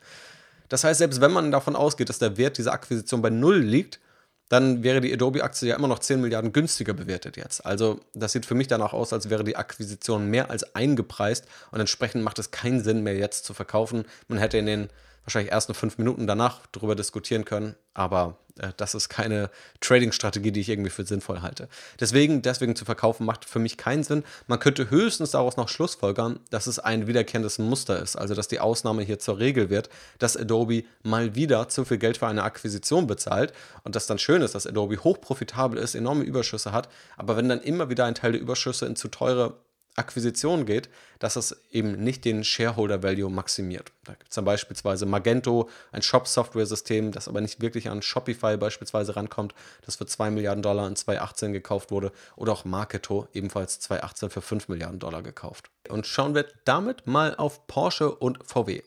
Das heißt, selbst wenn man davon ausgeht, dass der Wert dieser Akquisition bei Null liegt, dann wäre die Adobe-Aktie ja immer noch 10 Milliarden günstiger bewertet jetzt. Also das sieht für mich danach aus, als wäre die Akquisition mehr als eingepreist und entsprechend macht es keinen Sinn mehr jetzt zu verkaufen. Man hätte in den wahrscheinlich erst in fünf Minuten danach darüber diskutieren können. Aber äh, das ist keine Trading-Strategie, die ich irgendwie für sinnvoll halte. Deswegen, deswegen zu verkaufen, macht für mich keinen Sinn. Man könnte höchstens daraus noch Schlussfolgern, dass es ein wiederkehrendes Muster ist. Also, dass die Ausnahme hier zur Regel wird, dass Adobe mal wieder zu viel Geld für eine Akquisition bezahlt und das dann schön ist, dass Adobe hochprofitabel ist, enorme Überschüsse hat. Aber wenn dann immer wieder ein Teil der Überschüsse in zu teure Akquisition geht, dass es eben nicht den Shareholder Value maximiert. Da gibt es dann beispielsweise Magento, ein Shop-Software-System, das aber nicht wirklich an Shopify beispielsweise rankommt, das für 2 Milliarden Dollar in 2018 gekauft wurde. Oder auch Marketo, ebenfalls 2018 für 5 Milliarden Dollar gekauft. Und schauen wir damit mal auf Porsche und VW.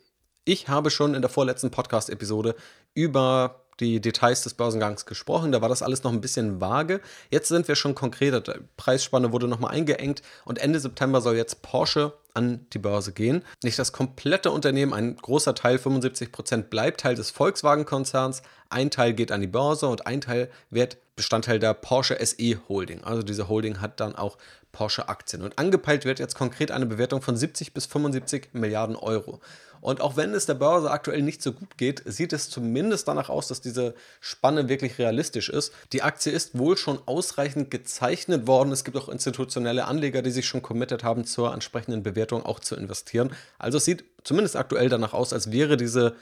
Ich habe schon in der vorletzten Podcast-Episode über die Details des Börsengangs gesprochen. Da war das alles noch ein bisschen vage. Jetzt sind wir schon konkreter. Die Preisspanne wurde nochmal eingeengt und Ende September soll jetzt Porsche an die Börse gehen. Nicht das komplette Unternehmen, ein großer Teil, 75 Prozent, bleibt Teil des Volkswagen-Konzerns. Ein Teil geht an die Börse und ein Teil wird Bestandteil der Porsche SE Holding. Also diese Holding hat dann auch Porsche-Aktien. Und angepeilt wird jetzt konkret eine Bewertung von 70 bis 75 Milliarden Euro. Und auch wenn es der Börse aktuell nicht so gut geht, sieht es zumindest danach aus, dass diese Spanne wirklich realistisch ist. Die Aktie ist wohl schon ausreichend gezeichnet worden. Es gibt auch institutionelle Anleger, die sich schon committed haben, zur entsprechenden Bewertung auch zu investieren. Also es sieht zumindest aktuell danach aus, als wäre diese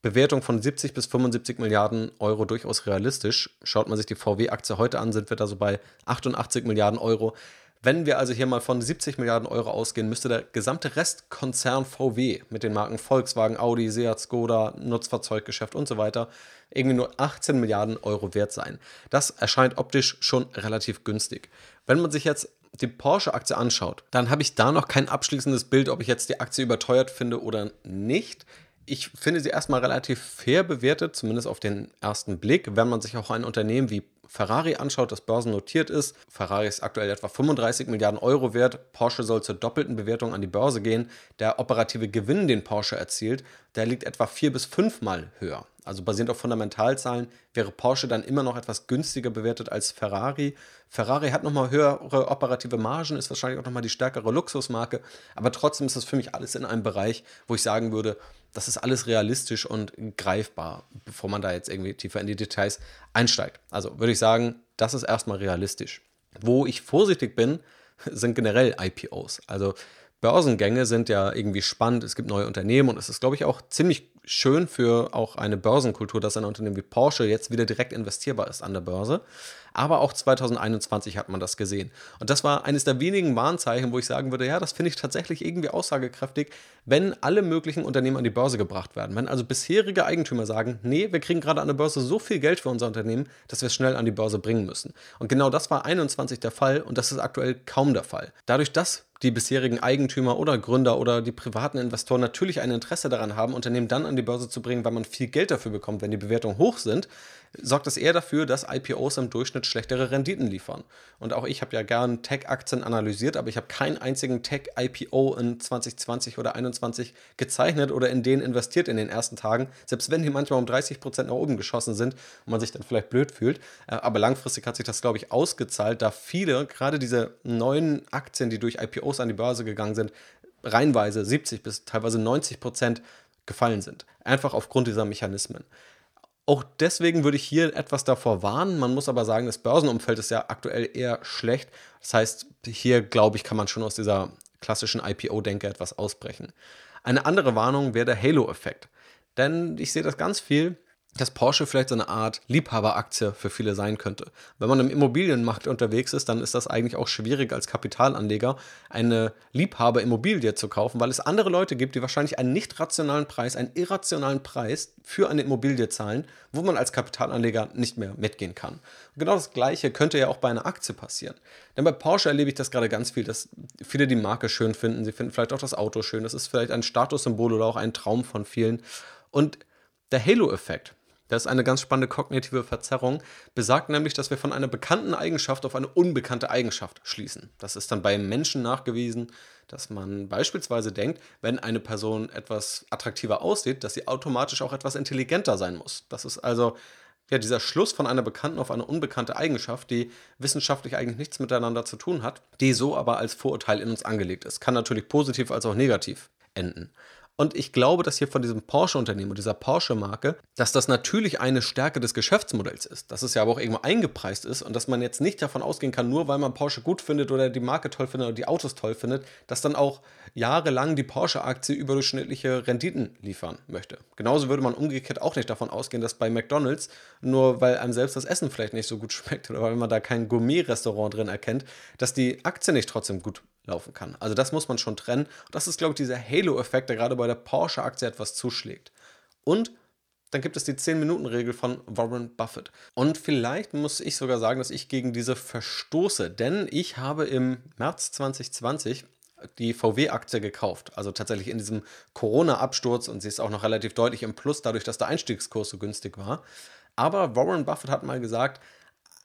Bewertung von 70 bis 75 Milliarden Euro durchaus realistisch. Schaut man sich die VW-Aktie heute an, sind wir da so bei 88 Milliarden Euro. Wenn wir also hier mal von 70 Milliarden Euro ausgehen, müsste der gesamte Restkonzern VW mit den Marken Volkswagen, Audi, Seat, Skoda, Nutzfahrzeuggeschäft und so weiter irgendwie nur 18 Milliarden Euro wert sein. Das erscheint optisch schon relativ günstig. Wenn man sich jetzt die Porsche-Aktie anschaut, dann habe ich da noch kein abschließendes Bild, ob ich jetzt die Aktie überteuert finde oder nicht. Ich finde sie erstmal relativ fair bewertet, zumindest auf den ersten Blick. Wenn man sich auch ein Unternehmen wie Ferrari anschaut, das börsennotiert ist, Ferrari ist aktuell etwa 35 Milliarden Euro wert, Porsche soll zur doppelten Bewertung an die Börse gehen. Der operative Gewinn, den Porsche erzielt, der liegt etwa vier bis fünfmal höher. Also basierend auf Fundamentalzahlen wäre Porsche dann immer noch etwas günstiger bewertet als Ferrari. Ferrari hat nochmal höhere operative Margen, ist wahrscheinlich auch nochmal die stärkere Luxusmarke, aber trotzdem ist das für mich alles in einem Bereich, wo ich sagen würde, das ist alles realistisch und greifbar, bevor man da jetzt irgendwie tiefer in die Details einsteigt. Also würde ich sagen, das ist erstmal realistisch. Wo ich vorsichtig bin, sind generell IPOs. Also Börsengänge sind ja irgendwie spannend, es gibt neue Unternehmen und es ist, glaube ich, auch ziemlich schön für auch eine Börsenkultur, dass ein Unternehmen wie Porsche jetzt wieder direkt investierbar ist an der Börse. Aber auch 2021 hat man das gesehen. Und das war eines der wenigen Warnzeichen, wo ich sagen würde, ja, das finde ich tatsächlich irgendwie aussagekräftig, wenn alle möglichen Unternehmen an die Börse gebracht werden. Wenn also bisherige Eigentümer sagen, nee, wir kriegen gerade an der Börse so viel Geld für unser Unternehmen, dass wir es schnell an die Börse bringen müssen. Und genau das war 21 der Fall und das ist aktuell kaum der Fall. Dadurch, dass die bisherigen Eigentümer oder Gründer oder die privaten Investoren natürlich ein Interesse daran haben, Unternehmen dann an die Börse zu bringen, weil man viel Geld dafür bekommt, wenn die Bewertungen hoch sind, sorgt das eher dafür, dass IPOs im Durchschnitt schlechtere Renditen liefern. Und auch ich habe ja gern Tech-Aktien analysiert, aber ich habe keinen einzigen Tech-IPO in 2020 oder 2021 gezeichnet oder in den investiert in den ersten Tagen, selbst wenn die manchmal um 30 Prozent nach oben geschossen sind und man sich dann vielleicht blöd fühlt. Äh, aber langfristig hat sich das, glaube ich, ausgezahlt, da viele, gerade diese neuen Aktien, die durch IPOs an die Börse gegangen sind, reihenweise 70 bis teilweise 90 Prozent gefallen sind. Einfach aufgrund dieser Mechanismen. Auch deswegen würde ich hier etwas davor warnen. Man muss aber sagen, das Börsenumfeld ist ja aktuell eher schlecht. Das heißt, hier glaube ich, kann man schon aus dieser klassischen IPO-Denke etwas ausbrechen. Eine andere Warnung wäre der Halo-Effekt. Denn ich sehe das ganz viel dass Porsche vielleicht so eine Art Liebhaberaktie für viele sein könnte. Wenn man im Immobilienmarkt unterwegs ist, dann ist das eigentlich auch schwierig als Kapitalanleger eine Liebhaberimmobilie zu kaufen, weil es andere Leute gibt, die wahrscheinlich einen nicht rationalen Preis, einen irrationalen Preis für eine Immobilie zahlen, wo man als Kapitalanleger nicht mehr mitgehen kann. Und genau das Gleiche könnte ja auch bei einer Aktie passieren. Denn bei Porsche erlebe ich das gerade ganz viel, dass viele die Marke schön finden, sie finden vielleicht auch das Auto schön, das ist vielleicht ein Statussymbol oder auch ein Traum von vielen. Und der Halo-Effekt, das ist eine ganz spannende kognitive Verzerrung, besagt nämlich, dass wir von einer bekannten Eigenschaft auf eine unbekannte Eigenschaft schließen. Das ist dann beim Menschen nachgewiesen, dass man beispielsweise denkt, wenn eine Person etwas attraktiver aussieht, dass sie automatisch auch etwas intelligenter sein muss. Das ist also ja, dieser Schluss von einer bekannten auf eine unbekannte Eigenschaft, die wissenschaftlich eigentlich nichts miteinander zu tun hat, die so aber als Vorurteil in uns angelegt ist. Kann natürlich positiv als auch negativ enden. Und ich glaube, dass hier von diesem Porsche-Unternehmen und dieser Porsche-Marke, dass das natürlich eine Stärke des Geschäftsmodells ist, dass es ja aber auch irgendwo eingepreist ist und dass man jetzt nicht davon ausgehen kann, nur weil man Porsche gut findet oder die Marke toll findet oder die Autos toll findet, dass dann auch jahrelang die Porsche-Aktie überdurchschnittliche Renditen liefern möchte. Genauso würde man umgekehrt auch nicht davon ausgehen, dass bei McDonald's, nur weil einem selbst das Essen vielleicht nicht so gut schmeckt oder weil man da kein Gourmet-Restaurant drin erkennt, dass die Aktie nicht trotzdem gut laufen kann. Also das muss man schon trennen. Das ist, glaube ich, dieser Halo-Effekt, der gerade bei der Porsche-Aktie etwas zuschlägt. Und dann gibt es die 10-Minuten-Regel von Warren Buffett. Und vielleicht muss ich sogar sagen, dass ich gegen diese verstoße, denn ich habe im März 2020 die VW-Aktie gekauft. Also tatsächlich in diesem Corona-Absturz und sie ist auch noch relativ deutlich im Plus, dadurch, dass der Einstiegskurs so günstig war. Aber Warren Buffett hat mal gesagt,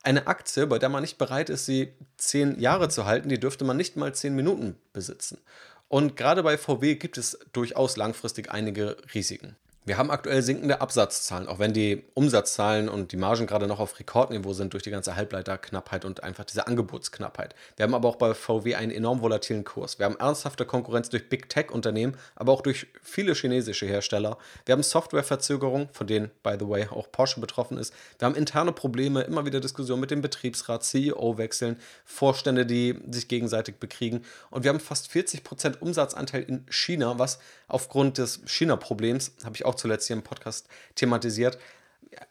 eine Aktie, bei der man nicht bereit ist, sie zehn Jahre zu halten, die dürfte man nicht mal zehn Minuten besitzen. Und gerade bei VW gibt es durchaus langfristig einige Risiken. Wir haben aktuell sinkende Absatzzahlen, auch wenn die Umsatzzahlen und die Margen gerade noch auf Rekordniveau sind durch die ganze Halbleiterknappheit und einfach diese Angebotsknappheit. Wir haben aber auch bei VW einen enorm volatilen Kurs. Wir haben ernsthafte Konkurrenz durch Big Tech-Unternehmen, aber auch durch viele chinesische Hersteller. Wir haben Softwareverzögerungen, von denen, by the way, auch Porsche betroffen ist. Wir haben interne Probleme, immer wieder Diskussionen mit dem Betriebsrat, CEO-Wechseln, Vorstände, die sich gegenseitig bekriegen. Und wir haben fast 40% Umsatzanteil in China, was aufgrund des China-Problems, habe ich auch zuletzt hier im Podcast thematisiert,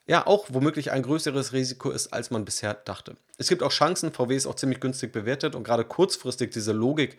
ja auch womöglich ein größeres Risiko ist, als man bisher dachte. Es gibt auch Chancen, VW ist auch ziemlich günstig bewertet und gerade kurzfristig diese Logik,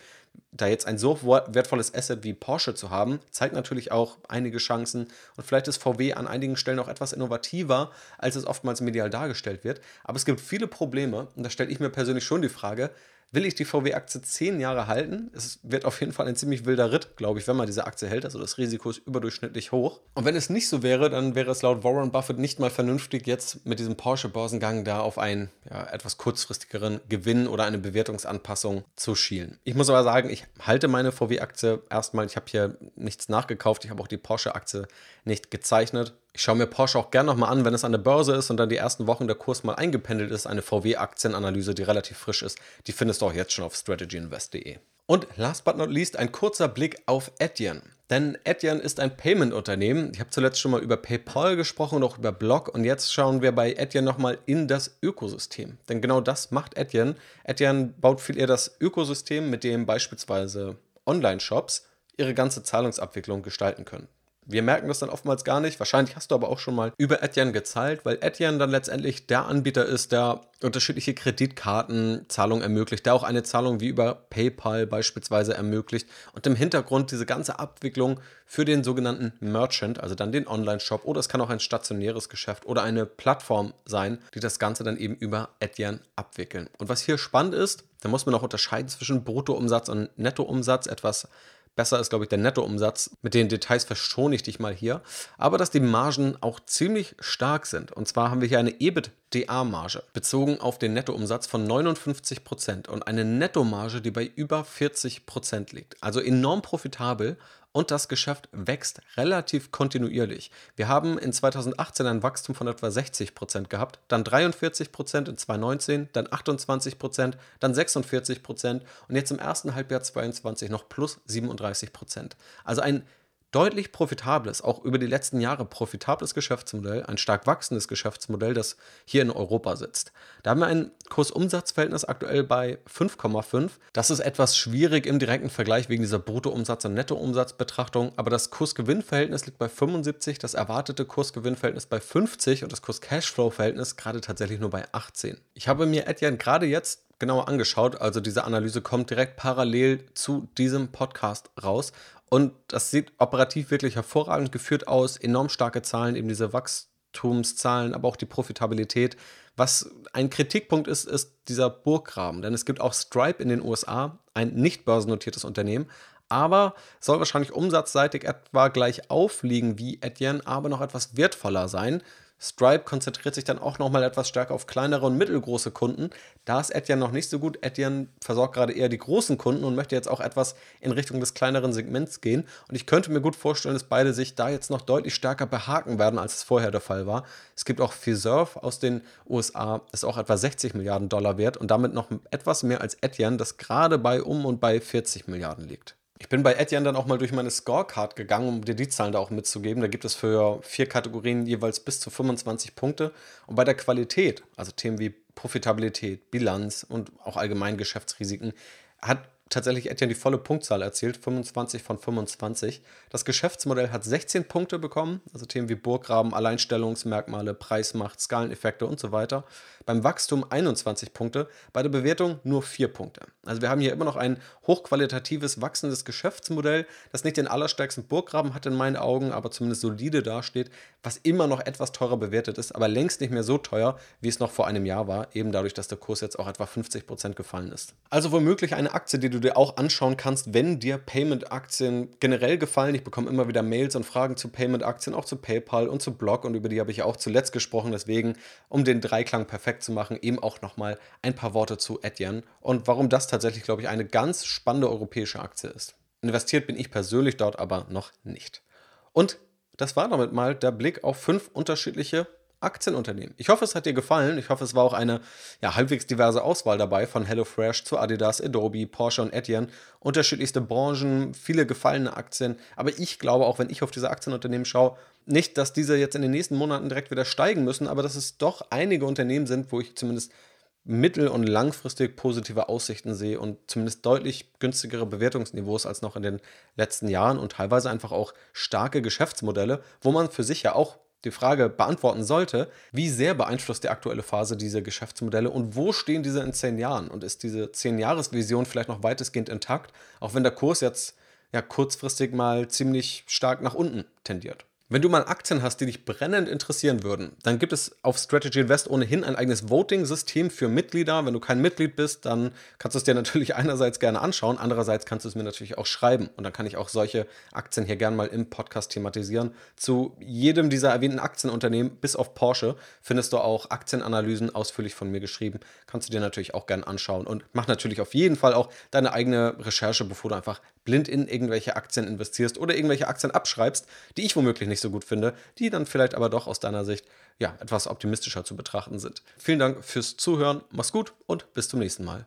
da jetzt ein so wertvolles Asset wie Porsche zu haben, zeigt natürlich auch einige Chancen und vielleicht ist VW an einigen Stellen auch etwas innovativer, als es oftmals medial dargestellt wird. Aber es gibt viele Probleme und da stelle ich mir persönlich schon die Frage, will ich die VW-Aktie zehn Jahre halten. Es wird auf jeden Fall ein ziemlich wilder Ritt, glaube ich, wenn man diese Aktie hält. Also das Risiko ist überdurchschnittlich hoch. Und wenn es nicht so wäre, dann wäre es laut Warren Buffett nicht mal vernünftig, jetzt mit diesem Porsche-Börsengang da auf einen ja, etwas kurzfristigeren Gewinn oder eine Bewertungsanpassung zu schielen. Ich muss aber sagen, ich halte meine VW-Aktie erstmal. Ich habe hier nichts nachgekauft. Ich habe auch die Porsche-Aktie nicht gezeichnet. Ich schaue mir Porsche auch gerne nochmal an, wenn es an der Börse ist und dann die ersten Wochen der Kurs mal eingependelt ist. Eine VW-Aktienanalyse, die relativ frisch ist. Die findest du auch jetzt schon auf strategyinvest.de. Und last but not least ein kurzer Blick auf Etienne. Denn Etienne ist ein Payment-Unternehmen. Ich habe zuletzt schon mal über PayPal gesprochen und auch über Block. Und jetzt schauen wir bei Etienne nochmal in das Ökosystem. Denn genau das macht Etienne. Etienne baut viel eher das Ökosystem, mit dem beispielsweise Online-Shops ihre ganze Zahlungsabwicklung gestalten können. Wir merken das dann oftmals gar nicht. Wahrscheinlich hast du aber auch schon mal über Etienne gezahlt, weil Etienne dann letztendlich der Anbieter ist, der unterschiedliche Kreditkartenzahlungen ermöglicht, der auch eine Zahlung wie über PayPal beispielsweise ermöglicht und im Hintergrund diese ganze Abwicklung für den sogenannten Merchant, also dann den Online-Shop oder es kann auch ein stationäres Geschäft oder eine Plattform sein, die das Ganze dann eben über Etienne abwickeln. Und was hier spannend ist, da muss man auch unterscheiden zwischen Bruttoumsatz und Nettoumsatz, etwas Besser ist, glaube ich, der Nettoumsatz. Mit den Details verschone ich dich mal hier. Aber dass die Margen auch ziemlich stark sind. Und zwar haben wir hier eine EBITDA-Marge bezogen auf den Nettoumsatz von 59% und eine Nettomarge, die bei über 40% liegt. Also enorm profitabel und das Geschäft wächst relativ kontinuierlich. Wir haben in 2018 ein Wachstum von etwa 60 Prozent gehabt, dann 43 Prozent in 2019, dann 28 Prozent, dann 46 Prozent und jetzt im ersten Halbjahr 2022 noch plus 37 Prozent. Also ein deutlich profitables, auch über die letzten Jahre profitables Geschäftsmodell, ein stark wachsendes Geschäftsmodell, das hier in Europa sitzt. Da haben wir ein Kursumsatzverhältnis aktuell bei 5,5. Das ist etwas schwierig im direkten Vergleich wegen dieser Bruttoumsatz- und Nettoumsatzbetrachtung, aber das Kursgewinnverhältnis liegt bei 75, das erwartete Kursgewinnverhältnis bei 50 und das Kurs-Cashflow-Verhältnis gerade tatsächlich nur bei 18. Ich habe mir Etienne gerade jetzt genauer angeschaut. Also diese Analyse kommt direkt parallel zu diesem Podcast raus. Und das sieht operativ wirklich hervorragend geführt aus. Enorm starke Zahlen, eben diese Wachstumszahlen, aber auch die Profitabilität. Was ein Kritikpunkt ist, ist dieser Burggraben. Denn es gibt auch Stripe in den USA, ein nicht börsennotiertes Unternehmen, aber soll wahrscheinlich umsatzseitig etwa gleich aufliegen wie Etienne, aber noch etwas wertvoller sein. Stripe konzentriert sich dann auch nochmal etwas stärker auf kleinere und mittelgroße Kunden. Da ist Etienne noch nicht so gut. Etienne versorgt gerade eher die großen Kunden und möchte jetzt auch etwas in Richtung des kleineren Segments gehen. Und ich könnte mir gut vorstellen, dass beide sich da jetzt noch deutlich stärker behaken werden, als es vorher der Fall war. Es gibt auch Fiserv aus den USA, ist auch etwa 60 Milliarden Dollar wert und damit noch etwas mehr als Etienne, das gerade bei um und bei 40 Milliarden liegt. Ich bin bei Etienne dann auch mal durch meine Scorecard gegangen, um dir die Zahlen da auch mitzugeben. Da gibt es für vier Kategorien jeweils bis zu 25 Punkte. Und bei der Qualität, also Themen wie Profitabilität, Bilanz und auch allgemein Geschäftsrisiken, hat tatsächlich Etienne die volle Punktzahl erzielt, 25 von 25. Das Geschäftsmodell hat 16 Punkte bekommen, also Themen wie Burggraben, Alleinstellungsmerkmale, Preismacht, Skaleneffekte und so weiter. Beim Wachstum 21 Punkte, bei der Bewertung nur 4 Punkte. Also wir haben hier immer noch ein hochqualitatives, wachsendes Geschäftsmodell, das nicht den allerstärksten Burggraben hat in meinen Augen, aber zumindest solide dasteht, was immer noch etwas teurer bewertet ist, aber längst nicht mehr so teuer, wie es noch vor einem Jahr war, eben dadurch, dass der Kurs jetzt auch etwa 50 Prozent gefallen ist. Also womöglich eine Aktie, die du dir auch anschauen kannst, wenn dir Payment-Aktien generell gefallen. Ich bekomme immer wieder Mails und Fragen zu Payment-Aktien, auch zu PayPal und zu Block und über die habe ich auch zuletzt gesprochen. Deswegen, um den Dreiklang perfekt zu machen, eben auch nochmal ein paar Worte zu Etienne und warum das tatsächlich, glaube ich, eine ganz spannende europäische Aktie ist. Investiert bin ich persönlich dort aber noch nicht. Und das war damit mal der Blick auf fünf unterschiedliche Aktienunternehmen. Ich hoffe, es hat dir gefallen. Ich hoffe, es war auch eine ja, halbwegs diverse Auswahl dabei von HelloFresh zu Adidas, Adobe, Porsche und Etienne. Unterschiedlichste Branchen, viele gefallene Aktien. Aber ich glaube, auch wenn ich auf diese Aktienunternehmen schaue, nicht, dass diese jetzt in den nächsten Monaten direkt wieder steigen müssen, aber dass es doch einige Unternehmen sind, wo ich zumindest mittel- und langfristig positive Aussichten sehe und zumindest deutlich günstigere Bewertungsniveaus als noch in den letzten Jahren und teilweise einfach auch starke Geschäftsmodelle, wo man für sich ja auch die Frage beantworten sollte, wie sehr beeinflusst die aktuelle Phase diese Geschäftsmodelle und wo stehen diese in zehn Jahren? Und ist diese zehn-Jahres-Vision vielleicht noch weitestgehend intakt, auch wenn der Kurs jetzt ja kurzfristig mal ziemlich stark nach unten tendiert? Wenn du mal Aktien hast, die dich brennend interessieren würden, dann gibt es auf Strategy Invest ohnehin ein eigenes Voting-System für Mitglieder. Wenn du kein Mitglied bist, dann kannst du es dir natürlich einerseits gerne anschauen, andererseits kannst du es mir natürlich auch schreiben. Und dann kann ich auch solche Aktien hier gerne mal im Podcast thematisieren. Zu jedem dieser erwähnten Aktienunternehmen, bis auf Porsche, findest du auch Aktienanalysen ausführlich von mir geschrieben. Kannst du dir natürlich auch gerne anschauen. Und mach natürlich auf jeden Fall auch deine eigene Recherche, bevor du einfach blind in irgendwelche Aktien investierst oder irgendwelche Aktien abschreibst, die ich womöglich nicht so gut finde, die dann vielleicht aber doch aus deiner Sicht ja etwas optimistischer zu betrachten sind. Vielen Dank fürs Zuhören, mach's gut und bis zum nächsten Mal.